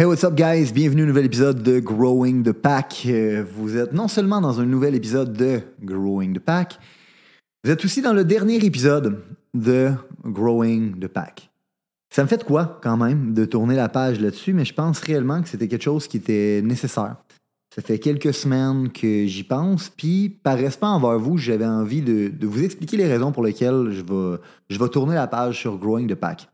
Hey, what's up, guys? Bienvenue au nouvel épisode de Growing the Pack. Euh, Vous êtes non seulement dans un nouvel épisode de Growing the Pack, vous êtes aussi dans le dernier épisode de Growing the Pack. Ça me fait de quoi, quand même, de tourner la page là-dessus, mais je pense réellement que c'était quelque chose qui était nécessaire. Ça fait quelques semaines que j'y pense, puis par respect envers vous, j'avais envie de, vous expliquer les raisons pour lesquelles je vais, je vais tourner la page sur Growing the Pack.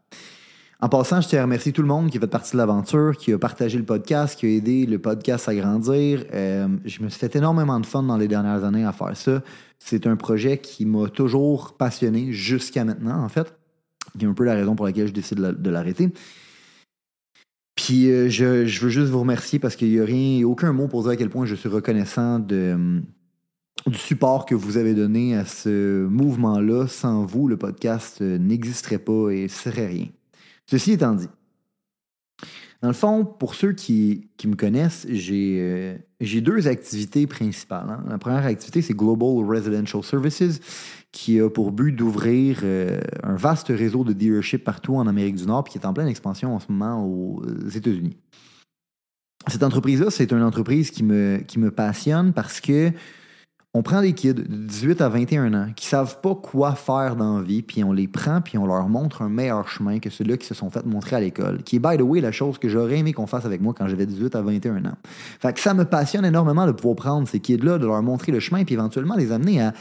En passant, je tiens à remercier tout le monde qui fait partie de l'aventure, qui a partagé le podcast, qui a aidé le podcast à grandir. Euh, je me suis fait énormément de fun dans les dernières années à faire ça. C'est un projet qui m'a toujours passionné jusqu'à maintenant, en fait. Qui est un peu la raison pour laquelle je décide de la- de l'arrêter. Puis euh, je, veux juste vous remercier parce qu'il n'y a rien, aucun mot pour dire à quel point je suis reconnaissant hum, du support que vous avez donné à ce mouvement-là. Sans vous, le podcast euh, n'existerait pas et serait rien. Ceci étant dit, dans le fond, pour ceux qui, me connaissent, j'ai euh, j'ai deux activités principales. hein. La première activité, c'est Global Residential Services, qui a pour but d'ouvrir euh, un vaste réseau de dealership partout en Amérique du Nord, puis qui est en pleine expansion en ce moment aux États-Unis. Cette entreprise-là, c'est une entreprise qui me passionne parce que on prend des kids de 18 à 21 ans qui savent pas quoi faire dans la vie, puis on les prend, puis on leur montre un meilleur chemin que ceux-là qui se sont fait montrer à l'école, qui est, by the way, la chose que j'aurais aimé qu'on fasse avec moi quand j'avais 18 à 21 ans. Fait que ça me passionne énormément de pouvoir prendre ces kids-là, de leur montrer le chemin, puis éventuellement les amener à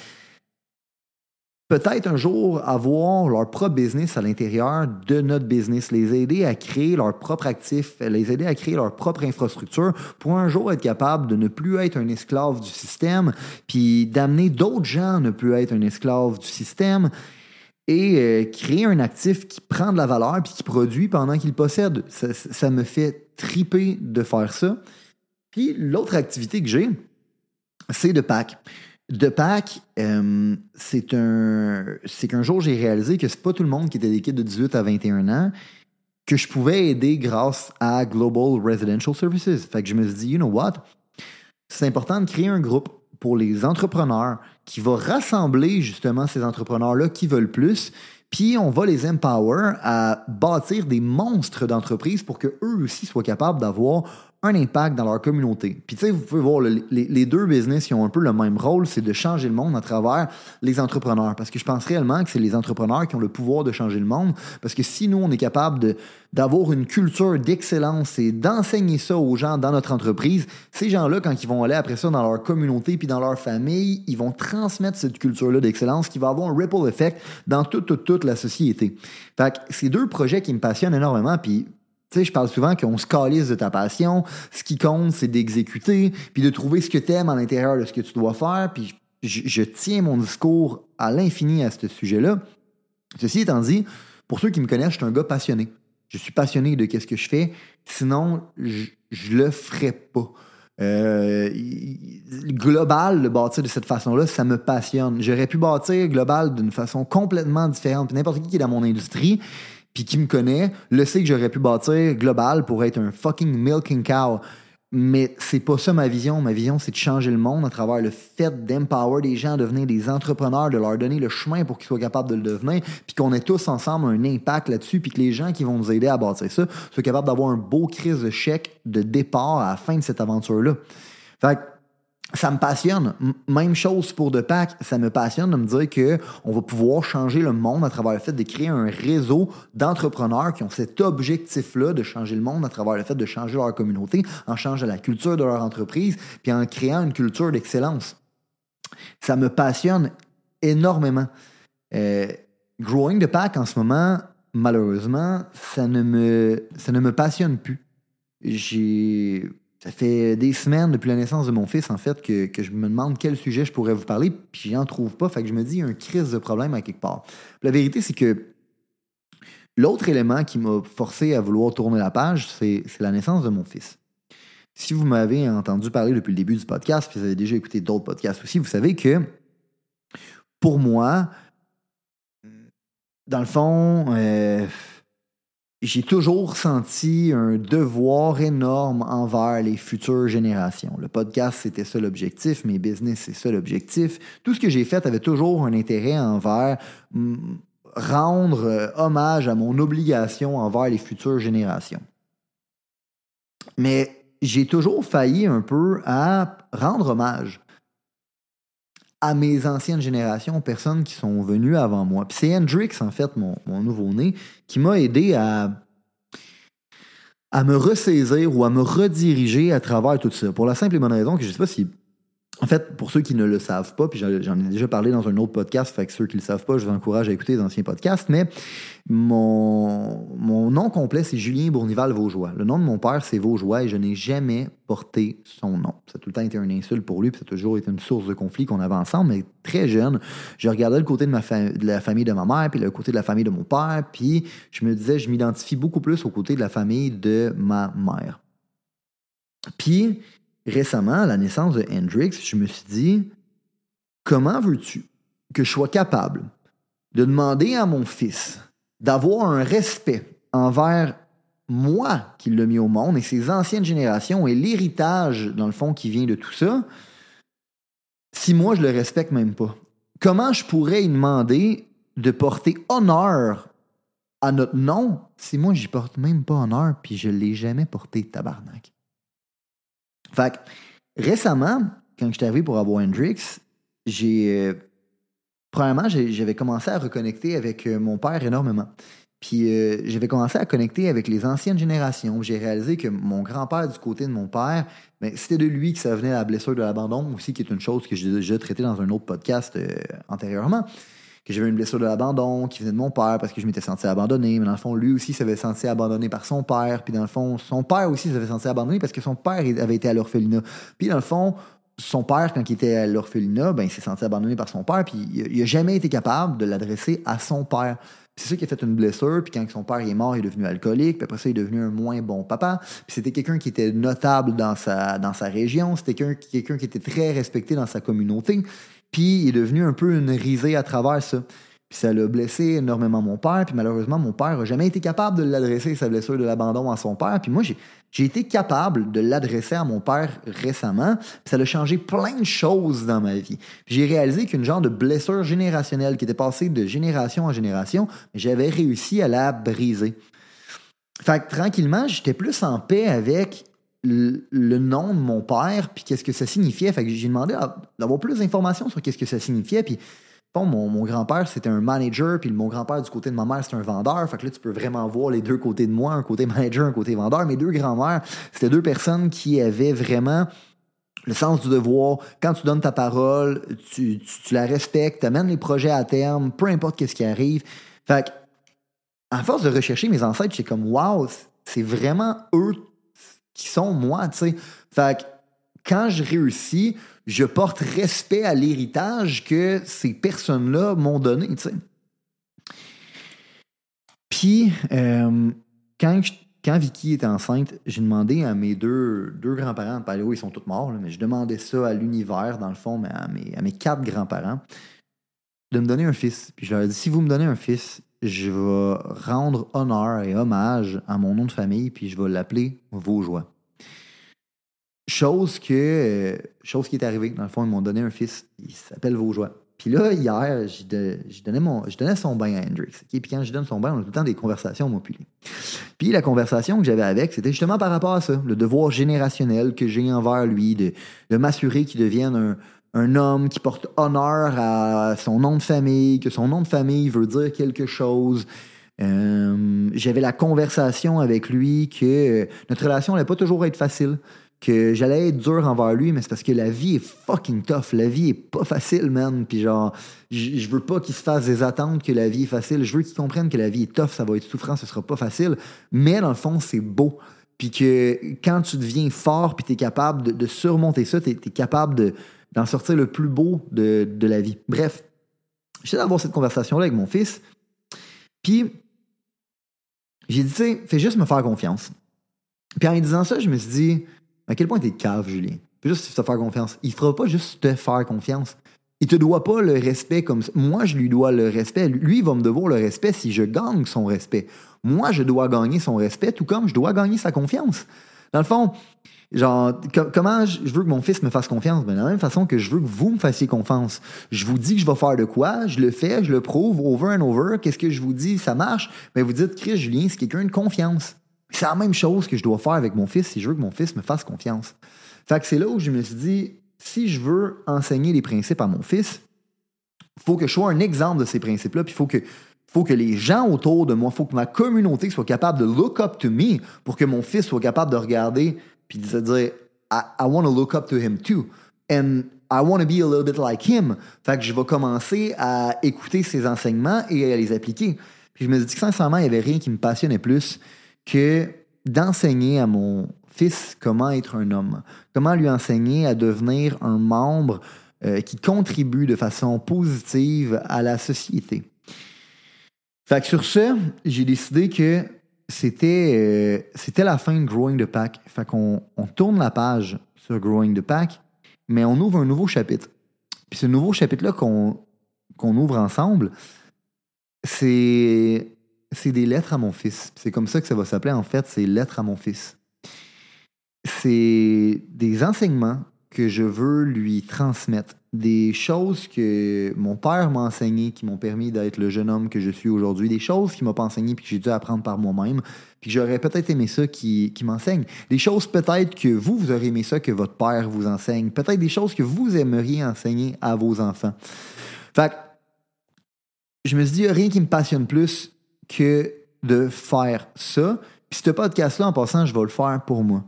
peut-être un jour avoir leur propre business à l'intérieur de notre business, les aider à créer leur propre actif, les aider à créer leur propre infrastructure pour un jour être capable de ne plus être un esclave du système, puis d'amener d'autres gens à ne plus être un esclave du système et euh, créer un actif qui prend de la valeur puis qui produit pendant qu'il possède. Ça, ça- me fait triper de faire ça. Puis l'autre activité que j'ai, c'est de pack. De pack, euh, c'est qu'un jour j'ai réalisé que c'est pas tout le monde qui était des kids de 18 à 21 ans que je pouvais aider grâce à Global Residential Services. Fait que je me suis dit, you know what? C'est important de créer un groupe pour les entrepreneurs qui va rassembler justement ces entrepreneurs-là qui veulent plus, puis on va les empower à bâtir des monstres d'entreprises pour qu'eux aussi soient capables d'avoir un impact dans leur communauté. Puis tu sais, vous pouvez voir, le- les, deux business qui ont un peu le même rôle, c'est de changer le monde à travers les entrepreneurs. Parce que je pense réellement que c'est les entrepreneurs qui ont le pouvoir de changer le monde. Parce que si nous, on est capable d'avoir une culture d'excellence et d'enseigner ça aux gens dans notre entreprise, ces gens-là, quand ils vont aller après ça dans leur communauté puis dans leur famille, ils vont transmettre cette culture-là d'excellence qui va avoir un ripple effect dans toute, toute, toute la société. C'est deux projets qui me passionnent énormément. Puis tu sais, je parle souvent qu'on se calisse de ta passion. Ce qui compte, c'est d'exécuter, puis de trouver ce que tu aimes à l'intérieur de ce que tu dois faire. Puis je, je tiens mon discours à l'infini à ce sujet-là. Ceci étant dit, pour ceux qui me connaissent, je suis un gars passionné. Je suis passionné de ce que je fais. Sinon, je, je le ferais pas. Euh, global, le bâtir de cette façon-là, ça me passionne. J'aurais pu bâtir global d'une façon complètement différente. N'importe qui qui est dans mon industrie, puis qui me connaît, le sait que j'aurais pu bâtir global pour être un fucking milking cow. Mais c'est pas ça ma vision. Ma vision, c'est de changer le monde à travers le fait d'empower des gens à devenir des entrepreneurs, de leur donner le chemin pour qu'ils soient capables de le devenir, puis qu'on ait tous ensemble un impact là-dessus, puis que les gens qui vont nous aider à bâtir ça soient capables d'avoir un beau crise de chèque de départ à la fin de cette aventure-là. Fait ça me passionne. Même chose pour De Pack. Ça me passionne de me dire que on va pouvoir changer le monde à travers le fait de créer un réseau d'entrepreneurs qui ont cet objectif-là de changer le monde à travers le fait de changer leur communauté, en changeant la culture de leur entreprise, puis en créant une culture d'excellence. Ça me passionne énormément. Euh, growing the pack en ce moment, malheureusement, ça ne me, ça ne me passionne plus. J'ai. Ça fait des semaines depuis la naissance de mon fils, en fait, que, je me demande quel sujet je pourrais vous parler, puis j'en trouve pas. Fait que je me dis, il y a un crise de problème à quelque part. La vérité, c'est que l'autre élément qui m'a forcé à vouloir tourner la page, c'est c'est la naissance de mon fils. Si vous m'avez entendu parler depuis le début du podcast, puis vous avez déjà écouté d'autres podcasts aussi, vous savez que pour moi, dans le fond, euh, j'ai toujours senti un devoir énorme envers les futures générations. Le podcast, c'était ça l'objectif, mes business, c'est ça l'objectif. Tout ce que j'ai fait avait toujours un intérêt envers rendre euh, hommage à mon obligation envers les futures générations. Mais j'ai toujours failli un peu à rendre hommage à mes anciennes générations, aux personnes qui sont venues avant moi. Puis c'est Hendrix, en fait, mon, nouveau-né, qui m'a aidé à, à me ressaisir ou à me rediriger à travers tout ça. Pour la simple et bonne raison que je ne sais pas si en fait, pour ceux qui ne le savent pas, puis j'en ai déjà parlé dans un autre podcast, fait ceux qui ne le savent pas, je vous encourage à écouter les anciens podcasts, mais mon, nom complet, c'est Julien Bournival Vaugeois. Le nom de mon père, c'est Vaugeois et je n'ai jamais porté son nom. Ça a tout le temps été un insulte pour lui, puis ça a toujours été une source de conflit qu'on avait ensemble, mais très jeune, je regardais le côté de, de la famille de ma mère, puis le côté de la famille de mon père, puis je me disais, je m'identifie beaucoup plus au côté de la famille de ma mère. Puis, récemment, à la naissance de Hendrix, je me suis dit, comment veux-tu que je sois capable de demander à mon fils d'avoir un respect envers moi qui l'ai mis au monde et ses anciennes générations et l'héritage, dans le fond, qui vient de tout ça, si moi je le respecte même pas? Comment je pourrais lui demander de porter honneur à notre nom si moi j'y porte même pas honneur puis je l'ai jamais porté tabarnak? Fait que, récemment, quand je suis arrivé pour avoir Hendrix, j'ai. Euh, premièrement, j'avais commencé à reconnecter avec euh, mon père énormément. Puis euh, j'avais commencé à connecter avec les anciennes générations. J'ai réalisé que mon grand-père, du côté de mon père, ben, c'était de lui que ça venait la blessure de l'abandon aussi, qui est une chose que j'ai déjà traitée dans un autre podcast antérieurement que j'avais une blessure de l'abandon qui venait de mon père parce que je m'étais senti abandonné. Mais dans le fond, lui aussi s'avait senti abandonné par son père. Puis dans le fond, son père aussi s'avait senti abandonné parce que son père avait été à l'orphelinat. Puis dans le fond, son père, quand il était à l'orphelinat, ben, il s'est senti abandonné par son père. Puis il n'a jamais été capable de l'adresser à son père. C'est ça qui a fait une blessure, puis quand son père est mort, il est devenu alcoolique, puis après ça, il est devenu un moins bon papa. Puis c'était quelqu'un qui était notable dans sa, dans sa région, c'était quelqu'un qui était très respecté dans sa communauté. Puis il est devenu un peu une risée à travers ça. Puis ça l'a blessé énormément mon père. Puis malheureusement, mon père n'a jamais été capable de l'adresser, sa blessure de l'abandon à son père. Puis moi, j'ai été capable de l'adresser à mon père récemment. Ça a changé plein de choses dans ma vie. J'ai réalisé qu'une genre de blessure générationnelle qui était passée de génération en génération, j'avais réussi à la briser. Fait que tranquillement, j'étais plus en paix avec le, nom de mon père, puis qu'est-ce que ça signifiait. Fait que j'ai demandé d'avoir plus d'informations sur qu'est-ce que ça signifiait. Puis, bon, mon, grand-père, c'était un manager, puis mon grand-père, du côté de ma mère, c'était un vendeur. Fait que là, tu peux vraiment voir les deux côtés de moi, un côté manager, un côté vendeur. Mes deux grands-mères, c'était deux personnes qui avaient vraiment le sens du devoir. Quand tu donnes ta parole, tu, la respectes, tu amènes les projets à terme, peu importe qu'est-ce qui arrive. Fait que, à force de rechercher mes ancêtres, c'est comme, wow, c'est vraiment eux qui sont moi, tu sais. Fait que quand je réussis, je porte respect à l'héritage que ces personnes-là m'ont donné, tu sais. Puis, euh, quand, quand Vicky était enceinte, j'ai demandé à mes deux, deux grands-parents, par ils sont tous morts, mais je demandais ça à l'univers, dans le fond, mais à mes quatre grands-parents, de me donner un fils. Puis je leur ai dit, si vous me donnez un fils, je vais rendre honneur et hommage à mon nom de famille, puis je vais l'appeler Vaujoie. Chose que, euh, chose qui est arrivée. Dans le fond, ils m'ont donné un fils, il s'appelle Vaujoie. Puis là, hier, je donnais, mon, je donnais son bain à Hendrix. Puis quand je donne son bain, on a tout le temps des conversations, moi, puis Puis la conversation que j'avais avec, c'était justement par rapport à ça, le devoir générationnel que j'ai envers lui, de m'assurer qu'il devienne un, un homme qui porte honneur à son nom de famille, que son nom de famille veut dire quelque chose. Euh, j'avais la conversation avec lui que notre relation n'allait pas toujours être facile, que j'allais être dur envers lui, mais c'est parce que la vie est fucking tough. La vie est pas facile, man. Puis genre, je veux pas qu'il se fasse des attentes que la vie est facile. Je veux qu'il comprenne que la vie est tough, ça va être souffrant, ce sera pas facile. Mais dans le fond, c'est beau. Puis que quand tu deviens fort, puis tu capable de, surmonter ça, tu es capable de d'en sortir le plus beau de, la vie. Bref, j'essaie d'avoir cette conversation-là avec mon fils. Puis, j'ai dit, tu sais, fais juste me faire confiance. Puis en lui disant ça, je me suis dit, à quel point t'es cave, Julien? Fais juste te faire confiance. Il fera pas juste te faire confiance. Il te doit pas le respect comme ça. Moi, je lui dois le respect. Lui, il va me devoir le respect si je gagne son respect. Moi, je dois gagner son respect, tout comme je dois gagner sa confiance. Dans le fond, Genre, comment je veux que mon fils me fasse confiance? Ben, de la même façon que je veux que vous me fassiez confiance. Je vous dis que je vais faire de quoi, je le fais, je le prouve over and over. Qu'est-ce que je vous dis? Ça marche? Mais ben, vous dites, Chris Julien, c'est quelqu'un de confiance. C'est la même chose que je dois faire avec mon fils si je veux que mon fils me fasse confiance. Fait que c'est là où je me suis dit, si je veux enseigner les principes à mon fils, il faut que je sois un exemple de ces principes-là, puis il faut que, faut que les gens autour de moi, faut que ma communauté soit capable de look up to me pour que mon fils soit capable de regarder puis de se dire I, I want to look up to him too. And I want to be a little bit like him. Fait que je vais commencer à écouter ses enseignements et à les appliquer. Puis je me suis dit que sincèrement, il n'y avait rien qui me passionnait plus que d'enseigner à mon fils comment être un homme, comment lui enseigner à devenir un membre euh, qui contribue de façon positive à la société. Fait que sur ce, j'ai décidé que c'était euh, c'était la fin de Growing the Pack. Fait qu'on on tourne la page sur Growing the Pack, mais on ouvre un nouveau chapitre. Puis ce nouveau chapitre-là qu'on qu'on ouvre ensemble, c'est c'est des lettres à mon fils. C'est comme ça que ça va s'appeler en fait, c'est lettres à mon fils. C'est des enseignements que je veux lui transmettre, des choses que mon père m'a enseignées qui m'ont permis d'être le jeune homme que je suis aujourd'hui, des choses qu'il m'a pas enseignées puis que j'ai dû apprendre par moi-même, puis j'aurais peut-être aimé ça qui, m'enseigne. Des choses peut-être que vous, vous aurez aimé ça que votre père vous enseigne, peut-être des choses que vous aimeriez enseigner à vos enfants. Fait que, je me suis dit, rien qui me passionne plus que de faire ça. Puis ce podcast-là, en passant, je vais le faire pour moi.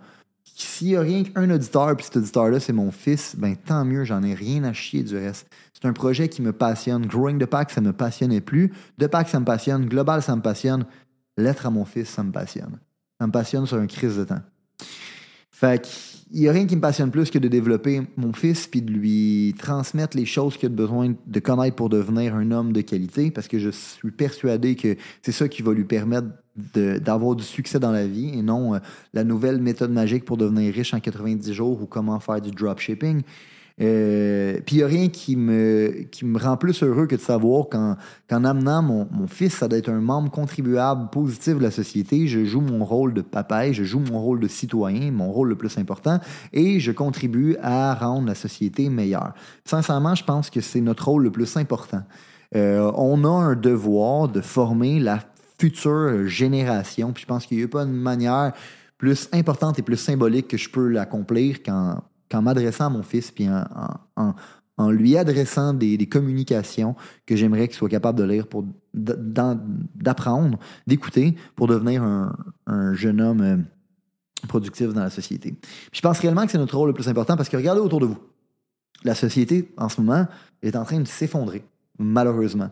S'il n'y a rien qu'un auditeur, puis cet auditeur-là, c'est mon fils, ben tant mieux, j'en ai rien à chier du reste. C'est un projet qui me passionne. Growing the Pack, ça me passionnait plus. The Pack, ça me passionne. Global, ça me passionne. Lettre à mon fils, ça me passionne. Ça me passionne sur un crise de temps. Fait qu'il n'y a rien qui me passionne plus que de développer mon fils puis de lui transmettre les choses qu'il a besoin de connaître pour devenir un homme de qualité parce que je suis persuadé que c'est ça qui va lui permettre d'avoir du succès dans la vie et non euh, la nouvelle méthode magique pour devenir riche en 90 jours ou comment faire du dropshipping. Euh, Puis il n'y a rien qui me, qui me rend plus heureux que de savoir qu'en amenant mon, mon, fils à être un membre contribuable positif de la société, je joue mon rôle de papa, je joue mon rôle de citoyen, mon rôle le plus important, et je contribue à rendre la société meilleure. Sincèrement, je pense que c'est notre rôle le plus important. Euh, on a un devoir de former la future génération. Puis je pense qu'il n'y a pas une manière plus importante et plus symbolique que je peux l'accomplir qu'en, m'adressant à mon fils, puis en, en, lui adressant des, communications que j'aimerais qu'il soit capable de lire, pour d'apprendre, d'écouter, pour devenir un, jeune homme euh, productif dans la société. Puis je pense réellement que c'est notre rôle le plus important parce que regardez autour de vous. La société, en ce moment, est en train de s'effondrer, malheureusement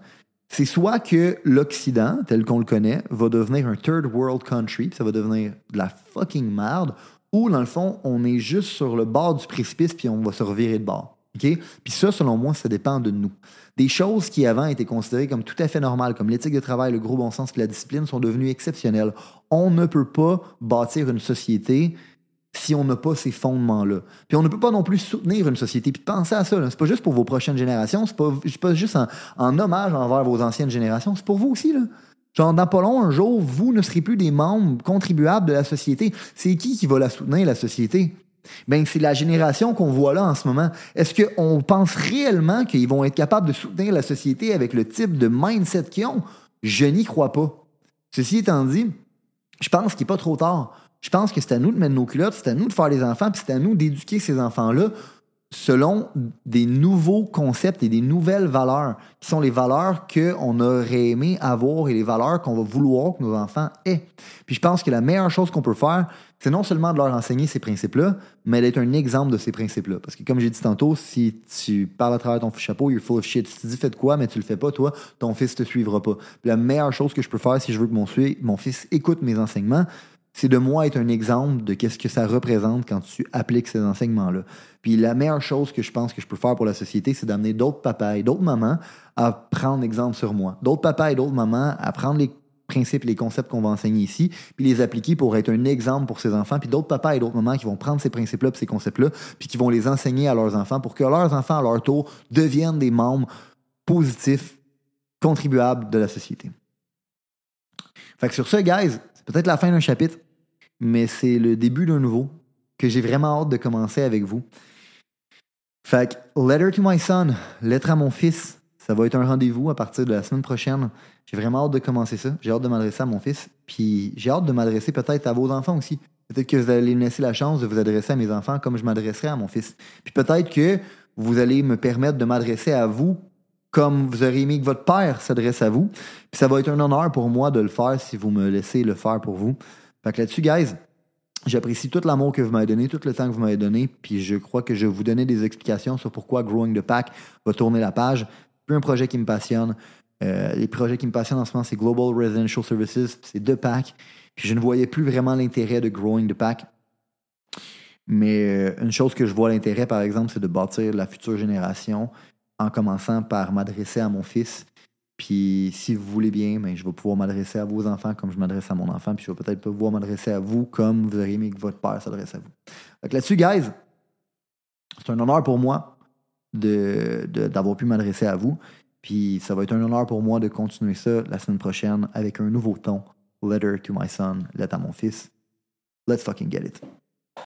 c'est soit que l'Occident, tel qu'on le connaît, va devenir un third world country, ça va devenir de la fucking merde, ou dans le fond, on est juste sur le bord du précipice puis on va se revirer de bord. Puis ça, selon moi, ça dépend de nous. Des choses qui avant étaient considérées comme tout à fait normales, comme l'éthique de travail, le gros bon sens et la discipline, sont devenues exceptionnelles. On ne peut pas bâtir une société si on n'a pas ces fondements-là. Puis on ne peut pas non plus soutenir une société. Puis penser à ça, c'est pas juste pour vos prochaines générations, c'est pas, pas juste en, hommage envers vos anciennes générations, c'est pour vous aussi. Là. Genre, dans pas long, un jour, vous ne serez plus des membres contribuables de la société. C'est qui qui va la soutenir, la société? Ben, c'est la génération qu'on voit là en ce moment. Est-ce qu'on pense réellement qu'ils vont être capables de soutenir la société avec le type de mindset qu'ils ont? Je n'y crois pas. Ceci étant dit, je pense qu'il n'est pas trop tard je pense que c'est à nous de mettre nos culottes, c'est à nous de faire les enfants, puis c'est à nous d'éduquer ces enfants-là selon des nouveaux concepts et des nouvelles valeurs, qui sont les valeurs qu'on aurait aimé avoir et les valeurs qu'on va vouloir que nos enfants aient. Puis je pense que la meilleure chose qu'on peut faire, c'est non seulement de leur enseigner ces principes-là, mais d'être un exemple de ces principes-là. Parce que comme j'ai dit tantôt, si tu parles à travers ton chapeau, you're full of shit. Si tu dis fais de quoi, mais tu le fais pas, toi, ton fils te suivra pas. Puis la meilleure chose que je peux faire si je veux que mon, mon fils écoute mes enseignements, c'est de moi être un exemple de qu'est-ce que ça représente quand tu appliques ces enseignements-là. Puis la meilleure chose que je pense que je peux faire pour la société, c'est d'amener d'autres papas et d'autres mamans à prendre exemple sur moi. D'autres papas et d'autres mamans à prendre les principes les concepts qu'on va enseigner ici, puis les appliquer pour être un exemple pour ces enfants, puis d'autres papas et d'autres mamans qui vont prendre ces principes-là, ces concepts-là, puis qui vont les enseigner à leurs enfants pour que leurs enfants, à leur tour, deviennent des membres positifs, contribuables de la société. Fait que sur ce, guys, c'est peut-être la fin d'un chapitre mais c'est le début d'un nouveau que j'ai vraiment hâte de commencer avec vous. Fait que, Letter to my son, lettre à mon fils, ça va être un rendez-vous à partir de la semaine prochaine. J'ai vraiment hâte de commencer ça. J'ai hâte de m'adresser à mon fils. Puis j'ai hâte de m'adresser peut-être à vos enfants aussi. Peut-être que vous allez me laisser la chance de vous adresser à mes enfants comme je m'adresserai à mon fils. Puis peut-être que vous allez me permettre de m'adresser à vous comme vous auriez aimé que votre père s'adresse à vous. Puis ça va être un honneur pour moi de le faire si vous me laissez le faire pour vous. Fait que là-dessus, guys, j'apprécie tout l'amour que vous m'avez donné, tout le temps que vous m'avez donné, puis je crois que je vais vous donner des explications sur pourquoi Growing the Pack va tourner la page. Plus un projet qui me passionne. Euh, les projets qui me passionnent en ce moment, c'est Global Residential Services, c'est deux packs. Puis je ne voyais plus vraiment l'intérêt de Growing the Pack. Mais euh, une chose que je vois l'intérêt, par exemple, c'est de bâtir la future génération en commençant par m'adresser à mon fils. Puis si vous voulez bien, ben, je vais pouvoir m'adresser à vos enfants comme je m'adresse à mon enfant. Puis je vais peut-être pouvoir m'adresser à vous comme vous auriez aimé que votre père s'adresse à vous. Là-dessus, guys, c'est un honneur pour moi d'avoir de, pu m'adresser à vous. Puis ça va être un honneur pour moi de continuer ça la semaine prochaine avec un nouveau ton. Letter to my son, lettre à mon fils. Let's fucking get it.